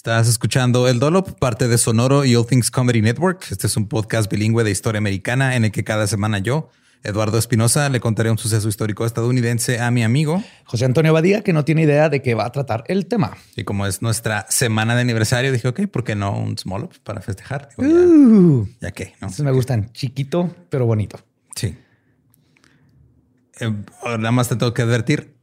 Estás escuchando El Dolop, parte de Sonoro y All Things Comedy Network. Este es un podcast bilingüe de historia americana en el que cada semana yo, Eduardo Espinosa, le contaré un suceso histórico estadounidense a mi amigo José Antonio Badía, que no tiene idea de qué va a tratar el tema. Y como es nuestra semana de aniversario, dije, ok, ¿por qué no un small up para festejar? Digo, ya, Uh, ya que, ¿no? estos me gustan chiquito, pero bonito. Sí. Eh, nada más te tengo que advertir.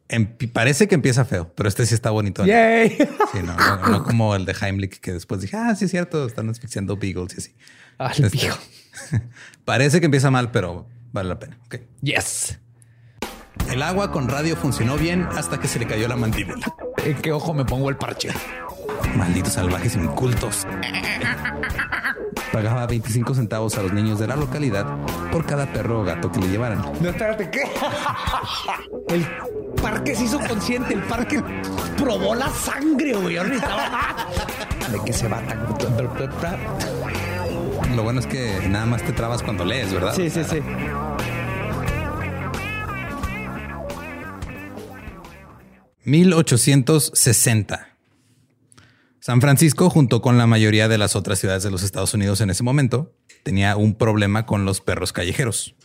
Parece que empieza feo, pero este sí está bonito. Yay. Sí, no, no, no como el de Heimlich, que después dije, ah, sí es cierto, están asfixiando beagles y así. Ah, el Este, parece que empieza mal, pero vale la pena. Ok. Yes. El agua con radio funcionó bien hasta que se le cayó la mandíbula. ¿En qué ojo me pongo el parche? Malditos salvajes incultos. Pagaba 25 centavos a los niños de la localidad por cada perro o gato que le llevaran. No, espérate, ¿qué? El parque se hizo consciente, el parque probó la sangre, güey. Ahora necesitaba- ¿De qué se va tan? Lo bueno es que nada más te trabas cuando lees, ¿verdad? Sí, sí, sí. ...1860... San Francisco, junto con la mayoría de las otras ciudades de los Estados Unidos en ese momento, tenía un problema con los perros callejeros.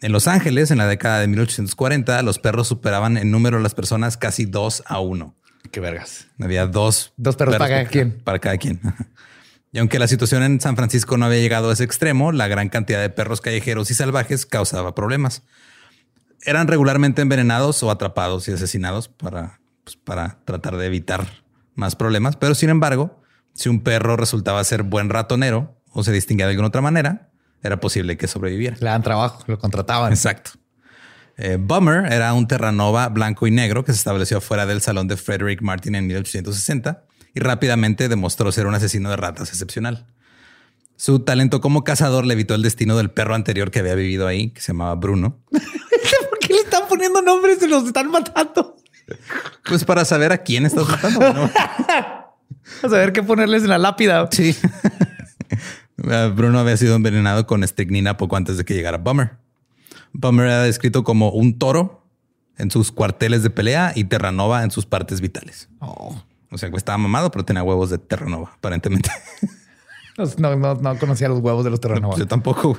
En Los Ángeles, en la década de 1840, los perros superaban en número a las personas casi dos a uno. Qué vergas. Había dos, Dos perros para cada quien. Para cada quien. Y aunque la situación en San Francisco no había llegado a ese extremo, la gran cantidad de perros callejeros y salvajes causaba problemas. Eran regularmente envenenados o atrapados y asesinados para, pues, para tratar de evitar más problemas. Pero sin embargo, si un perro resultaba ser buen ratonero o se distinguía de alguna otra manera, era posible que sobreviviera. Le dan trabajo, lo contrataban. Exacto. Eh, Bummer era un Terranova blanco y negro que se estableció fuera del salón de Frederick Martin en 1860 y rápidamente demostró ser un asesino de ratas excepcional. Su talento como cazador le evitó el destino del perro anterior que había vivido ahí, que se llamaba Bruno. ¿Por qué le están poniendo nombres y los están matando? Pues para saber a quién estás matando. ¿no? A saber qué ponerles en la lápida. Sí. Eh, Bruno había sido envenenado con estricnina poco antes de que llegara Bummer. Bummer era descrito como un toro en sus cuarteles de pelea y Terranova en sus partes vitales. Oh. O sea, estaba mamado, pero tenía huevos de Terranova, aparentemente. No, no, no conocía los huevos de los terrenos. Yo tampoco.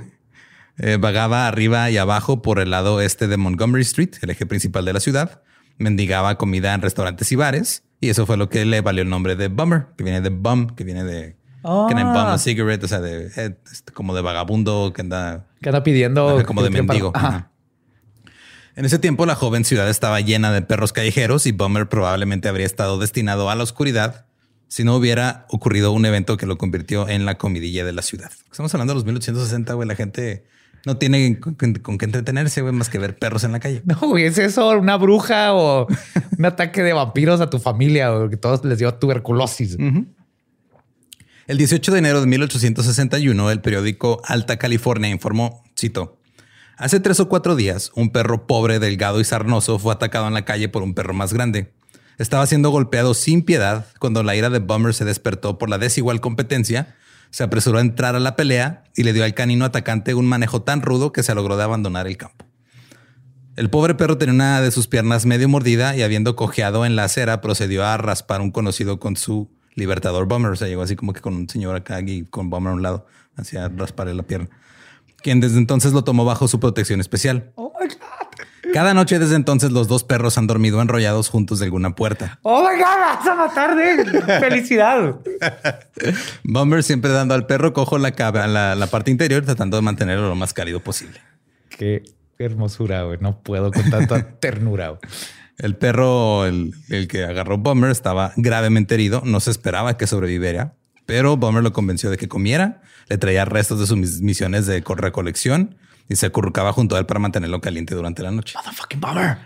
Eh, vagaba arriba y abajo por el lado este de Montgomery Street, el eje principal de la ciudad. Mendigaba comida en restaurantes y bares. Y eso fue lo que le valió el nombre de Bummer, que viene de bum, que viene de... Que bum a cigarette, o sea, de, eh, como de vagabundo que anda... Que anda pidiendo... como de mendigo. En ese tiempo la joven ciudad estaba llena de perros callejeros y Bummer probablemente habría estado destinado a la oscuridad si no hubiera ocurrido un evento que lo convirtió en la comidilla de la ciudad. Estamos hablando de los 1860, güey. La gente no tiene con, qué entretenerse, güey, más que ver perros en la calle. No, güey, es eso, una bruja o un ataque de vampiros a tu familia o que todos les dio tuberculosis. El 18 de enero de 1861, el periódico Alta California informó, cito, Hace tres o cuatro días, un perro pobre, delgado y sarnoso fue atacado en la calle por un perro más grande. Estaba siendo golpeado sin piedad cuando la ira de Bummer se despertó por la desigual competencia. Se apresuró a entrar a la pelea y le dio al canino atacante un manejo tan rudo que se logró de abandonar el campo. El pobre perro tenía una de sus piernas medio mordida y habiendo cojeado en la acera procedió a raspar un conocido con su libertador Bummer. O sea, llegó así como que con un señor acá y con Bummer a un lado, hacia rasparle la pierna. Quien desde entonces lo tomó bajo su protección especial. Oh my God. Cada noche desde entonces los dos perros han dormido enrollados juntos de alguna puerta. ¡Oh, my God! ¡Vas a matar de felicidad! Bummer siempre dando al perro cojo la, la, la parte interior tratando de mantenerlo lo más cálido posible. Qué hermosura, güey. No puedo con tanta ternura. El perro, el, el, que agarró Bummer, estaba gravemente herido. No se esperaba que sobreviviera, pero Bummer lo convenció de que comiera. Le traía restos de sus misiones de recolección y se acurrucaba junto a él para mantenerlo caliente durante la noche. Motherfucking Bummer.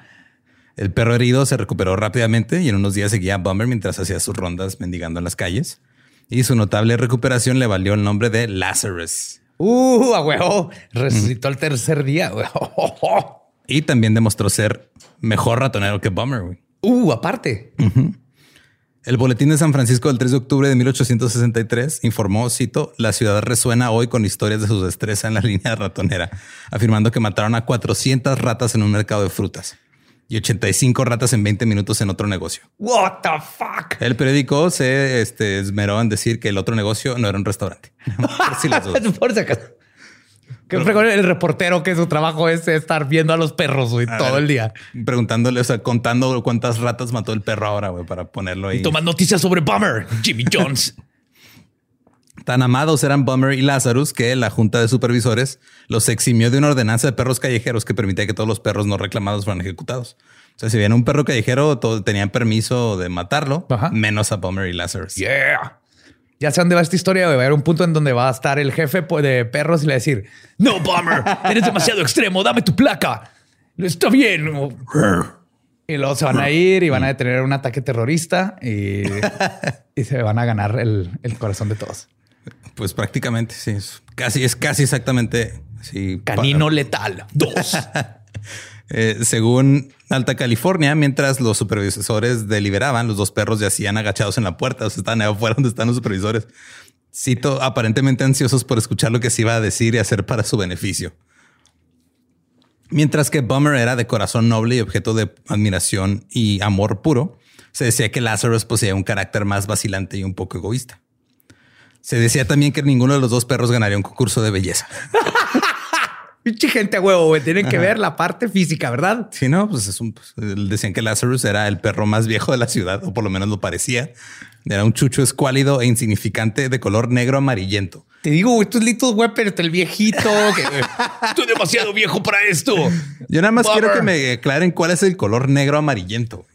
El perro herido se recuperó rápidamente y en unos días seguía a Bummer mientras hacía sus rondas mendigando en las calles. Y su notable recuperación le valió el nombre de Lazarus. Uh, a huevo. Resucitó el tercer día. y también demostró ser mejor ratonero que Bummer. Uh, aparte. El Boletín de San Francisco del 3 de octubre de 1863 informó, cito, la ciudad resuena hoy con historias de su destreza en la línea ratonera, afirmando que mataron a 400 ratas en un mercado de frutas y 85 ratas en 20 minutos en otro negocio. What the fuck? El periódico se este, esmeró en decir que el otro negocio no era un restaurante. Por si las que el reportero que su trabajo es estar viendo a los perros todo el día. Preguntándole, o sea, contando cuántas ratas mató el perro ahora, güey, para ponerlo ahí. Y noticias sobre Bummer, Jimmy Jones. Tan amados eran Bummer y Lazarus que la junta de supervisores los eximió de una ordenanza de perros callejeros que permitía que todos los perros no reclamados fueran ejecutados. O sea, si viene un perro callejero, todos tenían permiso de matarlo, menos a Bummer y Lazarus. Yeah ya sé dónde va esta historia, va a haber un punto en donde va a estar el jefe de perros y le va a decir, no, Bummer, eres demasiado extremo, dame tu placa. Está bien. Y luego se van a ir y van a detener un ataque terrorista y, se van a ganar el, corazón de todos. Pues prácticamente, sí. Es casi, es casi exactamente. Sí, Canino letal. Dos. Eh, según Alta California, mientras los supervisores deliberaban, los dos perros yacían agachados en la puerta, o sea, estaban afuera donde están los supervisores. Cito, aparentemente ansiosos por escuchar lo que se iba a decir y hacer para su beneficio. Mientras que Bummer era de corazón noble y objeto de admiración y amor puro, se decía que Lazarus poseía un carácter más vacilante y un poco egoísta. Se decía también que ninguno de los dos perros ganaría un concurso de belleza. Pinche gente huevo, güey. Tienen que ver la parte física, ¿verdad? Sí, no, pues es un. Pues, decían que Lazarus era el perro más viejo de la ciudad, o por lo menos lo parecía. Era un chucho escuálido e insignificante de color negro amarillento. Te digo, güey, estos litos, güey, pero el viejito. que, estoy demasiado viejo para esto. Yo nada más quiero que me aclaren cuál es el color negro amarillento.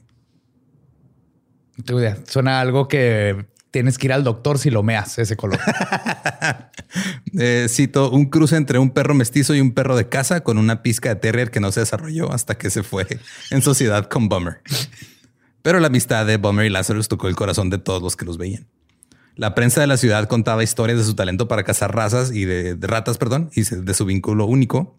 Suena algo que tienes que ir al doctor si lo meas ese color. Eh, cito un cruce entre un perro mestizo y un perro de casa con una pizca de terrier que no se desarrolló hasta que se fue en sociedad con Bummer. Pero la amistad de Bummer y Lazarus tocó el corazón de todos los que los veían. La prensa de la ciudad contaba historias de su talento para cazar razas y de, de ratas, perdón, y de su vínculo único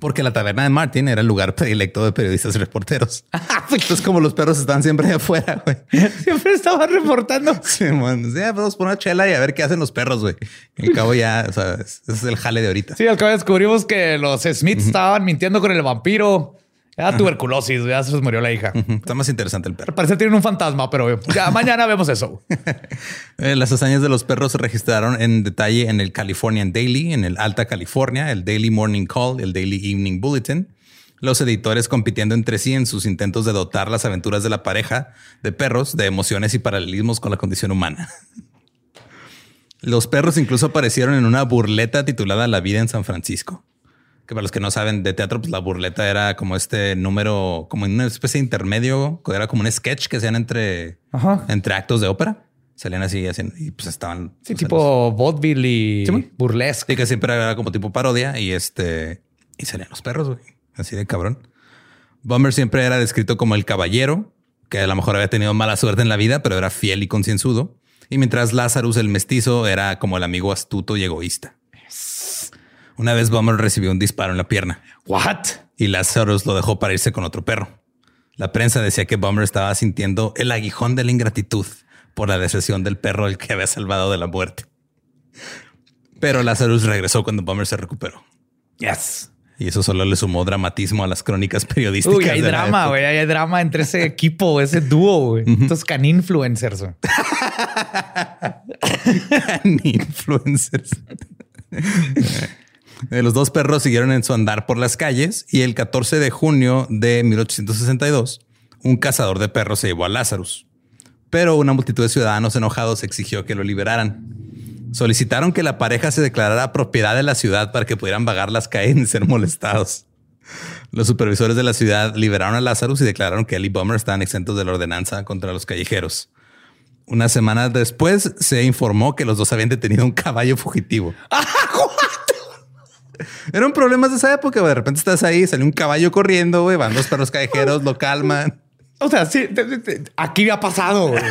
porque la taberna de Martin era el lugar predilecto de periodistas y reporteros. Entonces, como los perros están siempre afuera, güey. Siempre estaban reportando. Sí, man. Ya, vamos por una chela y a ver qué hacen los perros, güey. Al cabo ya, o sea, ese es el jale de ahorita. Sí, al cabo descubrimos que los Smiths estaban mintiendo con el vampiro Era tuberculosis, ya se les murió la hija. Está más interesante el perro. Parece que tienen un fantasma, pero ya mañana vemos eso. Eh, Las hazañas de los perros se registraron en detalle en el Californian Daily, en el Alta California, el Daily Morning Call, el Daily Evening Bulletin. Los editores compitiendo entre sí en sus intentos de dotar las aventuras de la pareja de perros de emociones y paralelismos con la condición humana. Los perros incluso aparecieron en una burleta titulada La vida en San Francisco. Que para los que no saben de teatro, pues la burleta era como este número, como en una especie de intermedio, era como un sketch que hacían entre, Ajá. entre actos de ópera. Salían así, haciendo, y pues estaban. Sí, pues, tipo vaudeville y Sí, burlesque. Sí, que siempre era como tipo parodia y este y salían los perros, güey. Así de cabrón. Bummer siempre era descrito como el caballero, que a lo mejor había tenido mala suerte en la vida, pero era fiel y concienzudo. Y mientras Lazarus, el mestizo, era como el amigo astuto y egoísta. Una vez Bummer recibió un disparo en la pierna What? y Lazarus lo dejó para irse con otro perro. La prensa decía que Bummer estaba sintiendo el aguijón de la ingratitud por la deserción del perro al que había salvado de la muerte. Pero Lazarus regresó cuando Bummer se recuperó. Yes. Y eso solo le sumó dramatismo a las crónicas periodísticas. Uy, hay de drama, güey. Hay drama entre ese equipo, ese dúo, güey. Estos can influencers. güey. Ni influencers. Eh, Los dos perros siguieron en su andar por las calles y el 14 de junio de 1862, un cazador de perros se llevó a Lazarus. Pero una multitud de ciudadanos enojados exigió que lo liberaran. Solicitaron que la pareja se declarara propiedad de la ciudad para que pudieran vagar las calles sin ser molestados. Los supervisores de la ciudad liberaron a Lazarus y declararon que él y Bummer estaban exentos de la ordenanza contra los callejeros. Una semana después se informó que los dos habían detenido un caballo fugitivo. Eran problemas de esa época. güey. De repente estás ahí, sale un caballo corriendo, güey, van dos perros callejeros, lo calman. O sea, sí, te- te- te- aquí me ha pasado. güey.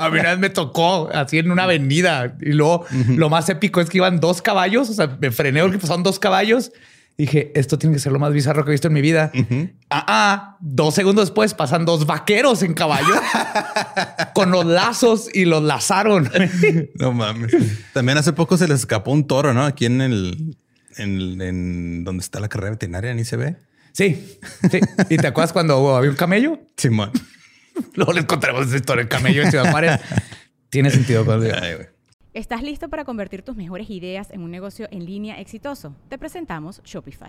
A mí una vez me tocó así en una avenida y luego lo más épico es que iban dos caballos. O sea, me frené porque pasaron dos caballos. Dije, esto tiene que ser lo más bizarro que he visto en mi vida. Ah, ah, dos segundos después pasan dos vaqueros en caballo con los lazos y los lazaron. No mames. También hace poco se les escapó un toro, ¿no? Aquí en el, en, en donde está la carrera veterinaria, ni se ve. Sí, sí. ¿Y te acuerdas cuando había un camello? Simón. Luego les contaremos esa historia. El camello en Ciudad Juárez. Tiene sentido. cuando- Ay, güey. ¿Estás listo para convertir tus mejores ideas en un negocio en línea exitoso? Te presentamos Shopify.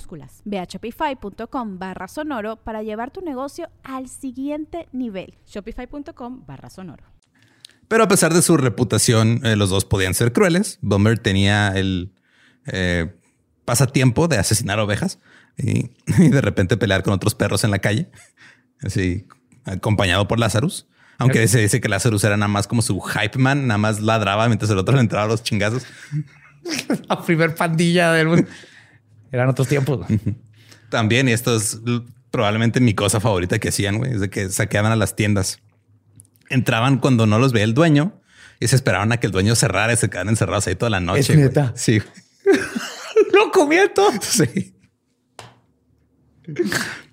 minúsculas. Ve a shopify.com barra sonoro para llevar tu negocio al siguiente nivel. Shopify.com barra sonoro. Pero a pesar de su reputación, eh, los dos podían ser crueles. Bummer tenía el eh, pasatiempo de asesinar ovejas y, y de repente pelear con otros perros en la calle, así acompañado por Lazarus. Aunque se dice que Lazarus era nada más como su hype man, nada más ladraba mientras el otro le entraba a los chingazos. La primer pandilla del mundo. Eran otros tiempos. También, y esto es probablemente mi cosa favorita que hacían, güey, es de que saqueaban a las tiendas. Entraban cuando no los veía el dueño y se esperaban a que el dueño cerrara y se quedaban encerrados ahí toda la noche. ¿Es güey. neta? Sí. Lo comía todo. Sí.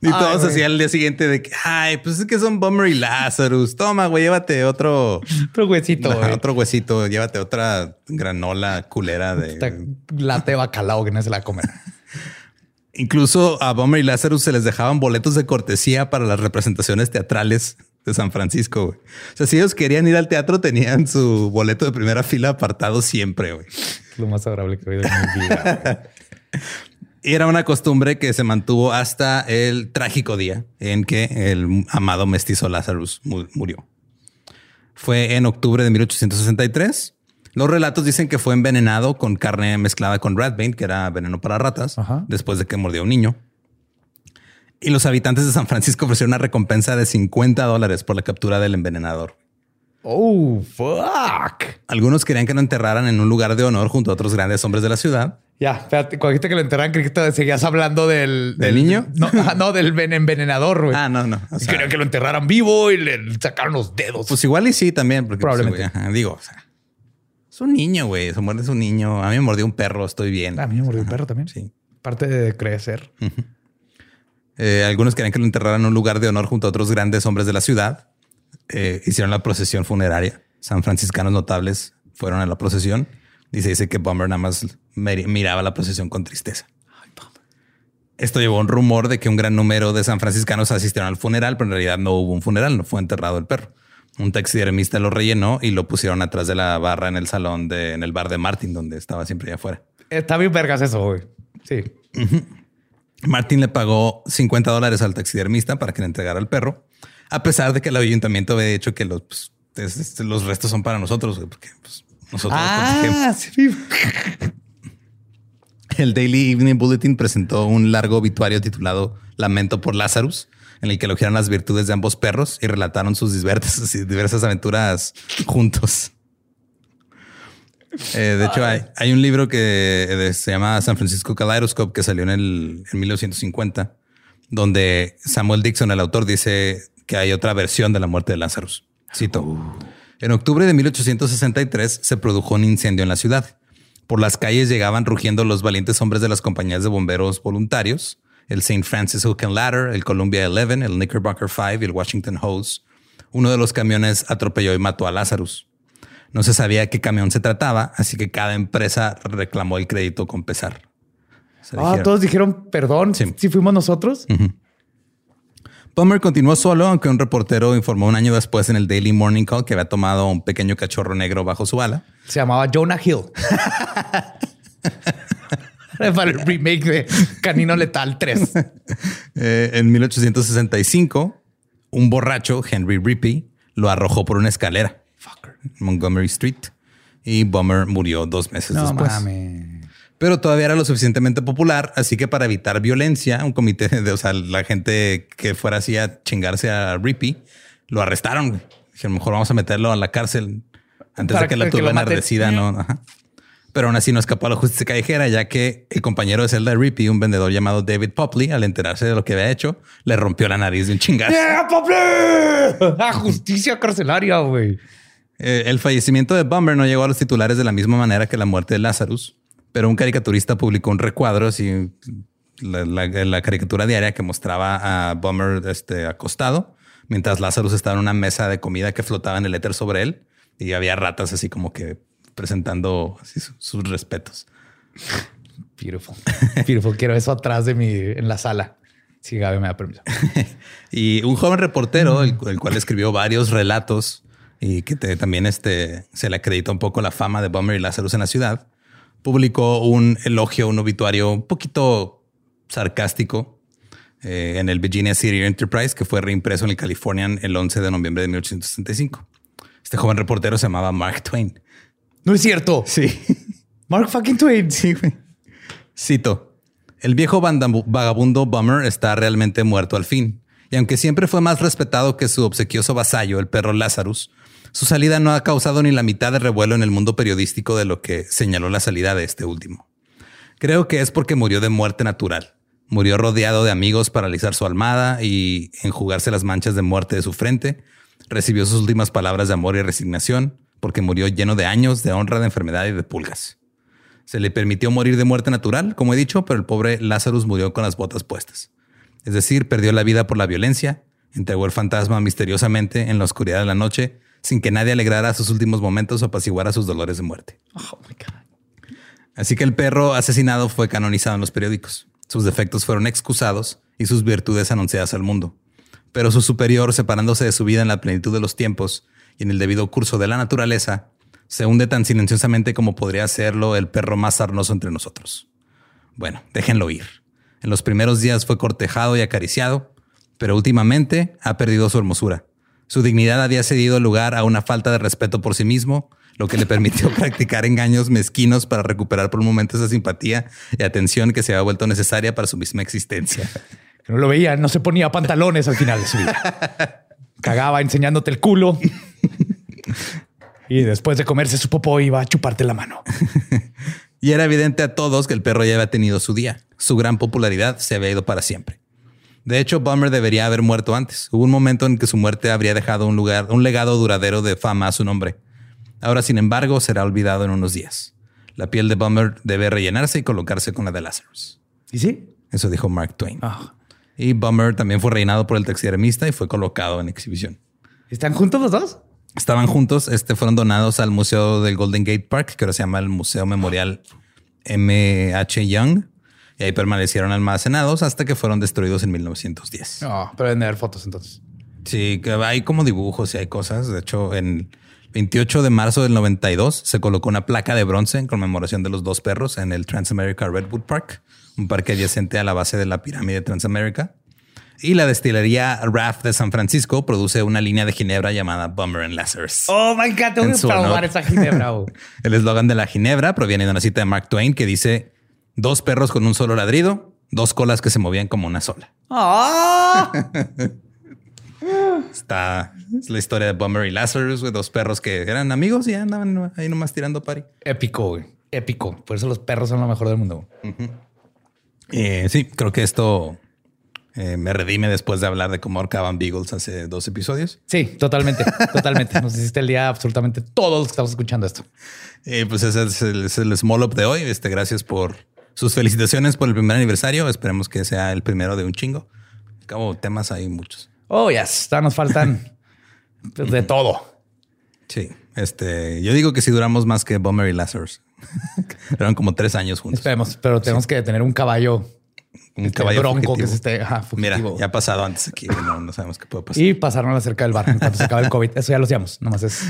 Y Ay, todos güey. así al día siguiente de que, ay, pues es que son Bummer y Lazarus. Toma, güey, llévate otro, Otro huesito. Otro huesito, llévate otra granola culera de. late bacalao que no se la comen. Incluso a Bummer y Lazarus se les dejaban boletos de cortesía para las representaciones teatrales de San Francisco. güey. O sea, si ellos querían ir al teatro, tenían su boleto de primera fila apartado siempre. güey. Lo más adorable que he oído en mi vida. Y era una costumbre que se mantuvo hasta el trágico día en que el amado mestizo Lazarus mu- murió. Fue en octubre de 1863. Los relatos dicen que fue envenenado con carne mezclada con ratbane, que era veneno para ratas, Ajá. después de que mordió a un niño. Y los habitantes de San Francisco ofrecieron una recompensa de 50 dólares por la captura del envenenador. Oh, fuck. Algunos querían que lo enterraran en un lugar de honor junto a otros grandes hombres de la ciudad. Ya, espérate, cuando dijiste que lo enterraran, creí que te seguías hablando del... ¿Del niño? No, ah, no, del ven- envenenador, güey. Ah, no, no. O Y sea, Querían que lo enterraran vivo y le sacaron los dedos. Pues igual y sí también, porque pues, Probablemente. ajá, digo, o sea, es un niño, güey. Se muerde es un niño. A mí me mordió un perro, estoy bien. a mí me mordió un perro también. Sí. Parte de crecer. Eh, algunos querían que lo enterraran en un lugar de honor junto a otros grandes hombres de la ciudad. Eh, hicieron la procesión funeraria. San franciscanos notables fueron a la procesión y se dice que Bummer nada más mir- miraba la procesión con tristeza. Esto llevó a un rumor de que un gran número de san franciscanos asistieron al funeral, pero en realidad no hubo un funeral, no fue enterrado el perro. Un taxidermista lo rellenó y lo pusieron atrás de la barra en el salón de, en el bar de Martin, donde estaba siempre allá afuera. Está bien vergas eso, güey. Sí. Martin le pagó 50 dólares al taxidermista para que le entregara el perro, a pesar de que el ayuntamiento había dicho que los, pues, es- es- los restos son para nosotros, güey, porque pues, nosotros. Ah, sí. El Daily Evening Bulletin presentó un largo obituario titulado Lamento por Lazarus, en el que elogiaron las virtudes de ambos perros y relataron sus diversas, aventuras juntos. Eh, de hecho, hay, un libro que eh, se llama San Francisco Kaleidoscope que salió en, el, en 1950, donde Samuel Dixon, el autor, dice que hay otra versión de la muerte de Lazarus. Cito. En octubre de 1863 se produjo un incendio en la ciudad. Por las calles llegaban rugiendo los valientes hombres de las compañías de bomberos voluntarios, el St. Francis Hook and Ladder, el Columbia 11, el Knickerbocker 5 y el Washington Hose. Uno de los camiones atropelló y mató a Lazarus. No se sabía qué camión se trataba, así que cada empresa reclamó el crédito con pesar. Ah, dijeron- todos dijeron perdón. Sí. Si fuimos nosotros. Bummer continuó solo, aunque un reportero informó un año después en el Daily Morning Call que había tomado un pequeño cachorro negro bajo su ala. Se llamaba Jonah Hill. Para el remake de Canino Letal 3. Eh, en 1865, un borracho, Henry Rippey, lo arrojó por una escalera en Montgomery Street y Bummer murió dos meses No después. Pero todavía era lo suficientemente popular, así que para evitar violencia, un comité de, o sea, la gente que fuera así a chingarse a Rippey, lo arrestaron. Dijeron, mejor vamos a meterlo a la cárcel antes Para de que la que lo turba enardecida no. Ajá. Pero aún así no escapó a la justicia callejera, ya que el compañero de celda de Rippey, un vendedor llamado David Popley, al enterarse de lo que había hecho, le rompió la nariz de un chingazo. ¡Yeah, Pablo! Ah, justicia carcelaria, güey. Eh, el fallecimiento de Bummer no llegó a los titulares de la misma manera que la muerte de Lazarus, pero un caricaturista publicó un recuadro, así la, la- la caricatura diaria que mostraba a Bummer este, acostado, mientras Lazarus estaba en una mesa de comida que flotaba en el éter sobre él y había ratas así como que presentando así su- sus respetos. Beautiful. Beautiful. Quiero eso atrás de mí en la sala. Si Gaby me da permiso. Y un joven reportero, el, el cual escribió varios relatos y que te- también este, se le acredita un poco la fama de Bummer y Lazarus en la ciudad, publicó un elogio, un obituario un poquito sarcástico eh, en el Virginia City Enterprise, que fue reimpreso en el Californian el 11 de noviembre de 1865. Este joven reportero se llamaba Mark Twain. No es cierto. Sí. Mark fucking Twain. Sí, güey. Cito. El viejo vagabundo Bummer está realmente muerto al fin. Y aunque siempre fue más respetado que su obsequioso vasallo, el perro Lazarus, su salida no ha causado ni la mitad de revuelo en el mundo periodístico de lo que señaló la salida de este último. Creo que es porque murió de muerte natural. Murió rodeado de amigos para alisar su almada y enjugarse las manchas de muerte de su frente. Recibió sus últimas palabras de amor y resignación porque murió lleno de años, de honra, de enfermedad y de pulgas. Se le permitió morir de muerte natural, como he dicho, pero el pobre Lazarus murió con las botas puestas. Es decir, perdió la vida por la violencia, entregó el fantasma misteriosamente en la oscuridad de la noche, sin que nadie alegrara sus últimos momentos o apaciguara sus dolores de muerte. Oh my God. Así que el perro asesinado fue canonizado en los periódicos. Sus defectos fueron excusados y sus virtudes anunciadas al mundo. Pero su superior, separándose de su vida en la plenitud de los tiempos y en el debido curso de la naturaleza, se hunde tan silenciosamente como podría hacerlo el perro más sarnoso entre nosotros. Bueno, déjenlo ir. En los primeros días fue cortejado y acariciado, pero últimamente ha perdido su hermosura. Su dignidad había cedido lugar a una falta de respeto por sí mismo, lo que le permitió practicar engaños mezquinos para recuperar por un momento esa simpatía y atención que se había vuelto necesaria para su misma existencia. Que no lo veía, no se ponía pantalones al final de su vida. Cagaba enseñándote el culo. y después de comerse su popó iba a chuparte la mano. Y era evidente a todos que el perro ya había tenido su día. Su gran popularidad se había ido para siempre. De hecho, Bummer debería haber muerto antes. Hubo un momento en que su muerte habría dejado un lugar, un legado duradero de fama a su nombre. Ahora, sin embargo, será olvidado en unos días. La piel de Bummer debe rellenarse y colocarse con la de Lazarus. ¿Y sí? Eso dijo Mark Twain. Ah. Y Bummer también fue reinado por el taxidermista y fue colocado en exhibición. ¿Están juntos los dos? Estaban juntos, este fueron donados al Museo del Golden Gate Park, que ahora se llama el Museo Memorial M.H. Young, y ahí permanecieron almacenados hasta que fueron destruidos en 1910. No, pero deben de haber fotos entonces. Sí, que hay como dibujos y hay cosas. De hecho, en 28 de marzo del 92 se colocó una placa de bronce en conmemoración de los dos perros en el Transamerica Redwood Park, un parque adyacente a la base de la pirámide Transamerica. Y la destilería Raft de San Francisco produce una línea de ginebra llamada Bummer and Lazarus. Oh my God, tengo En que probar esa ginebra. güey. El eslogan de la ginebra proviene de una cita de Mark Twain que dice dos perros con un solo ladrido, dos colas que se movían como una sola. ¡Ah! Está es la historia de Bummer y Lazarus, güey, dos perros que eran amigos y andaban ahí nomás tirando pari. Épico, güey. Épico. Por eso los perros son lo mejor del mundo. Eh, sí, creo que esto eh, me redime después de hablar de cómo ahorcaban Beagles hace dos episodios. Sí, totalmente. Totalmente. Nos hiciste el día absolutamente todos los que estamos escuchando esto. Eh, pues ese es el, es el small up de hoy. Este, gracias por sus felicitaciones por el primer aniversario. Esperemos que sea el primero de un chingo. Acabo temas hay muchos. Oh, yes. Ya nos faltan de todo. Sí, este, yo digo que si duramos más que Bummer y Lazarus. Eran como tres años juntos. Esperemos, pero tenemos que tener un caballo, Un este, caballo bronco fugitivo. que se esté ajá, Mira, fugitivo. ya ha pasado antes aquí. No, no sabemos qué puede pasar. y pasarnos cerca del bar se acabe el COVID. Eso ya lo hacíamos. Nomás es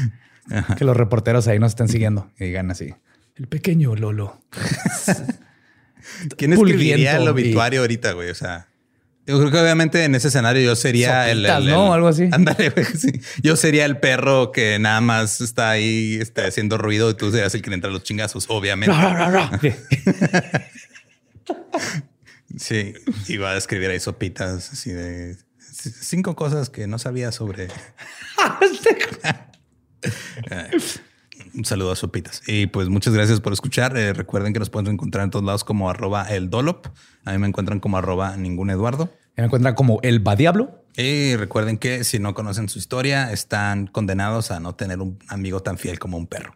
que los reporteros ahí nos estén siguiendo y digan así. El pequeño Lolo. ¿Quién escribiría el obituario ahorita, güey? O sea, yo creo que obviamente en ese escenario yo sería el, Sopitas, el- ¿no? el- Algo así. Ándale, güey. sí. Yo sería el perro que nada más está ahí este, haciendo ruido y tú serías el que le entra a los chingazos, obviamente. Sí, iba a escribir ahí sopitas así de cinco cosas que no sabía sobre. Un saludo a Sopitas. Y pues muchas gracias por escuchar. Eh, recuerden que nos pueden encontrar en todos lados como arroba el Dolop. A mí me encuentran como arroba ningún Eduardo. Me encuentran como el Badiablo. Y recuerden que si no conocen su historia, están condenados a no tener un amigo tan fiel como un perro.